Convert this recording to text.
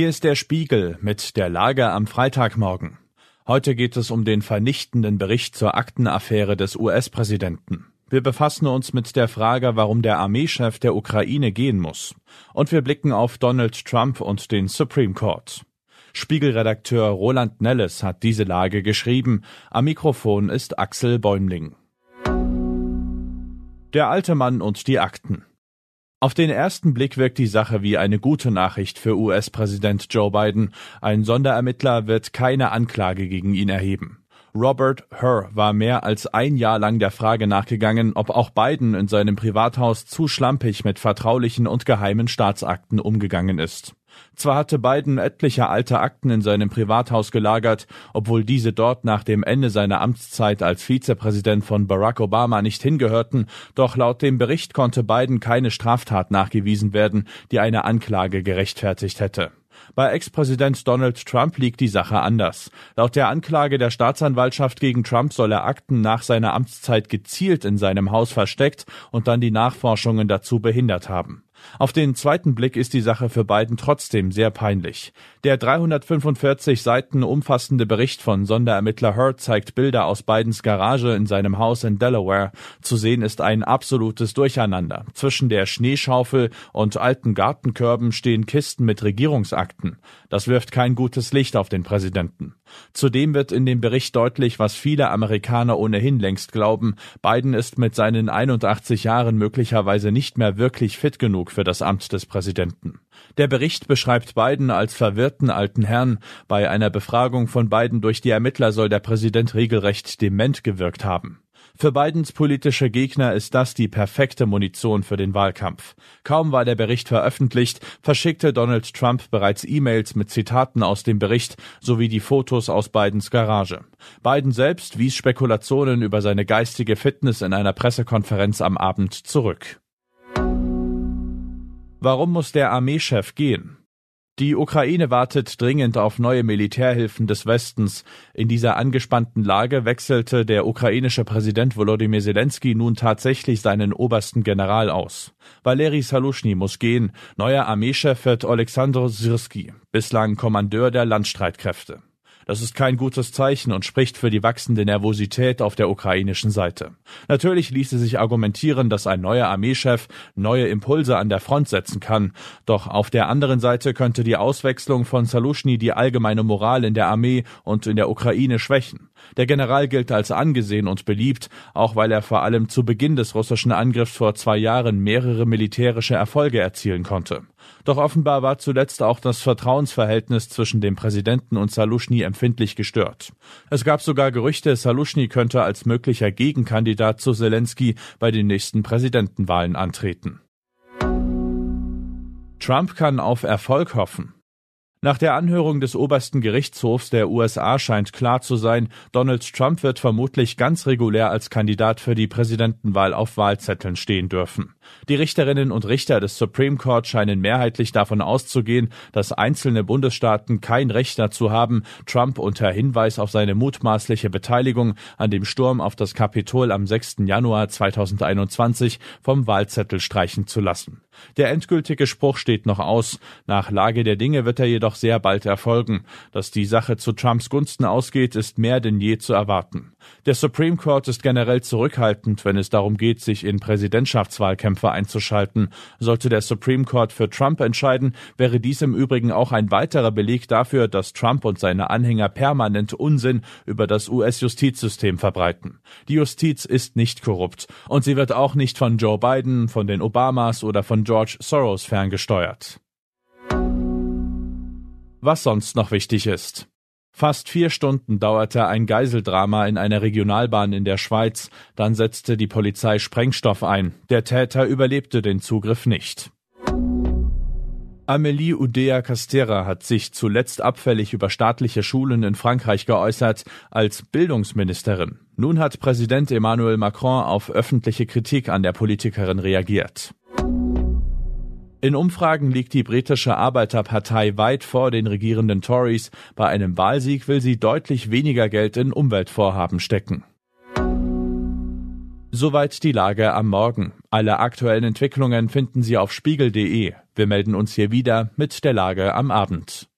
Hier ist der Spiegel mit der Lage am Freitagmorgen. Heute geht es um den vernichtenden Bericht zur Aktenaffäre des US-Präsidenten. Wir befassen uns mit der Frage, warum der Armeechef der Ukraine gehen muss. Und wir blicken auf Donald Trump und den Supreme Court. Spiegelredakteur Roland Nelles hat diese Lage geschrieben. Am Mikrofon ist Axel Bäumling. Der alte Mann und die Akten. Auf den ersten Blick wirkt die Sache wie eine gute Nachricht für US-Präsident Joe Biden. Ein Sonderermittler wird keine Anklage gegen ihn erheben. Robert Herr war mehr als ein Jahr lang der Frage nachgegangen, ob auch Biden in seinem Privathaus zu schlampig mit vertraulichen und geheimen Staatsakten umgegangen ist. Zwar hatte Biden etliche alte Akten in seinem Privathaus gelagert, obwohl diese dort nach dem Ende seiner Amtszeit als Vizepräsident von Barack Obama nicht hingehörten, doch laut dem Bericht konnte Biden keine Straftat nachgewiesen werden, die eine Anklage gerechtfertigt hätte. Bei Ex-Präsident Donald Trump liegt die Sache anders. Laut der Anklage der Staatsanwaltschaft gegen Trump soll er Akten nach seiner Amtszeit gezielt in seinem Haus versteckt und dann die Nachforschungen dazu behindert haben. Auf den zweiten Blick ist die Sache für Biden trotzdem sehr peinlich. Der 345 Seiten umfassende Bericht von Sonderermittler Hurt zeigt Bilder aus Bidens Garage in seinem Haus in Delaware. Zu sehen ist ein absolutes Durcheinander. Zwischen der Schneeschaufel und alten Gartenkörben stehen Kisten mit Regierungsakten. Das wirft kein gutes Licht auf den Präsidenten. Zudem wird in dem Bericht deutlich, was viele Amerikaner ohnehin längst glauben. Biden ist mit seinen 81 Jahren möglicherweise nicht mehr wirklich fit genug für das Amt des Präsidenten. Der Bericht beschreibt Biden als verwirrten alten Herrn. Bei einer Befragung von Biden durch die Ermittler soll der Präsident regelrecht dement gewirkt haben. Für Bidens politische Gegner ist das die perfekte Munition für den Wahlkampf. Kaum war der Bericht veröffentlicht, verschickte Donald Trump bereits E-Mails mit Zitaten aus dem Bericht sowie die Fotos aus Bidens Garage. Biden selbst wies Spekulationen über seine geistige Fitness in einer Pressekonferenz am Abend zurück. Warum muss der Armeechef gehen? Die Ukraine wartet dringend auf neue Militärhilfen des Westens. In dieser angespannten Lage wechselte der ukrainische Präsident Volodymyr Zelensky nun tatsächlich seinen obersten General aus. Valeri Salushny muss gehen. Neuer Armeechef wird Oleksandr Syrski, bislang Kommandeur der Landstreitkräfte. Das ist kein gutes Zeichen und spricht für die wachsende Nervosität auf der ukrainischen Seite. Natürlich ließe sich argumentieren, dass ein neuer Armeechef neue Impulse an der Front setzen kann. Doch auf der anderen Seite könnte die Auswechslung von Salushny die allgemeine Moral in der Armee und in der Ukraine schwächen. Der General gilt als angesehen und beliebt, auch weil er vor allem zu Beginn des russischen Angriffs vor zwei Jahren mehrere militärische Erfolge erzielen konnte. Doch offenbar war zuletzt auch das Vertrauensverhältnis zwischen dem Präsidenten und Salushny empfindlich gestört. Es gab sogar Gerüchte, Salushny könnte als möglicher Gegenkandidat zu Zelensky bei den nächsten Präsidentenwahlen antreten. Trump kann auf Erfolg hoffen. Nach der Anhörung des obersten Gerichtshofs der USA scheint klar zu sein, Donald Trump wird vermutlich ganz regulär als Kandidat für die Präsidentenwahl auf Wahlzetteln stehen dürfen. Die Richterinnen und Richter des Supreme Court scheinen mehrheitlich davon auszugehen, dass einzelne Bundesstaaten kein Recht dazu haben, Trump unter Hinweis auf seine mutmaßliche Beteiligung an dem Sturm auf das Kapitol am 6. Januar 2021 vom Wahlzettel streichen zu lassen. Der endgültige Spruch steht noch aus. Nach Lage der Dinge wird er jedoch sehr bald erfolgen. Dass die Sache zu Trumps Gunsten ausgeht, ist mehr denn je zu erwarten. Der Supreme Court ist generell zurückhaltend, wenn es darum geht, sich in Präsidentschaftswahlkämpfe einzuschalten. Sollte der Supreme Court für Trump entscheiden, wäre dies im Übrigen auch ein weiterer Beleg dafür, dass Trump und seine Anhänger permanent Unsinn über das US-Justizsystem verbreiten. Die Justiz ist nicht korrupt und sie wird auch nicht von Joe Biden, von den Obamas oder von George Soros ferngesteuert. Was sonst noch wichtig ist. Fast vier Stunden dauerte ein Geiseldrama in einer Regionalbahn in der Schweiz, dann setzte die Polizei Sprengstoff ein. Der Täter überlebte den Zugriff nicht. Amélie Oudéa Castera hat sich zuletzt abfällig über staatliche Schulen in Frankreich geäußert als Bildungsministerin. Nun hat Präsident Emmanuel Macron auf öffentliche Kritik an der Politikerin reagiert. In Umfragen liegt die britische Arbeiterpartei weit vor den regierenden Tories. Bei einem Wahlsieg will sie deutlich weniger Geld in Umweltvorhaben stecken. Soweit die Lage am Morgen. Alle aktuellen Entwicklungen finden Sie auf spiegel.de. Wir melden uns hier wieder mit der Lage am Abend.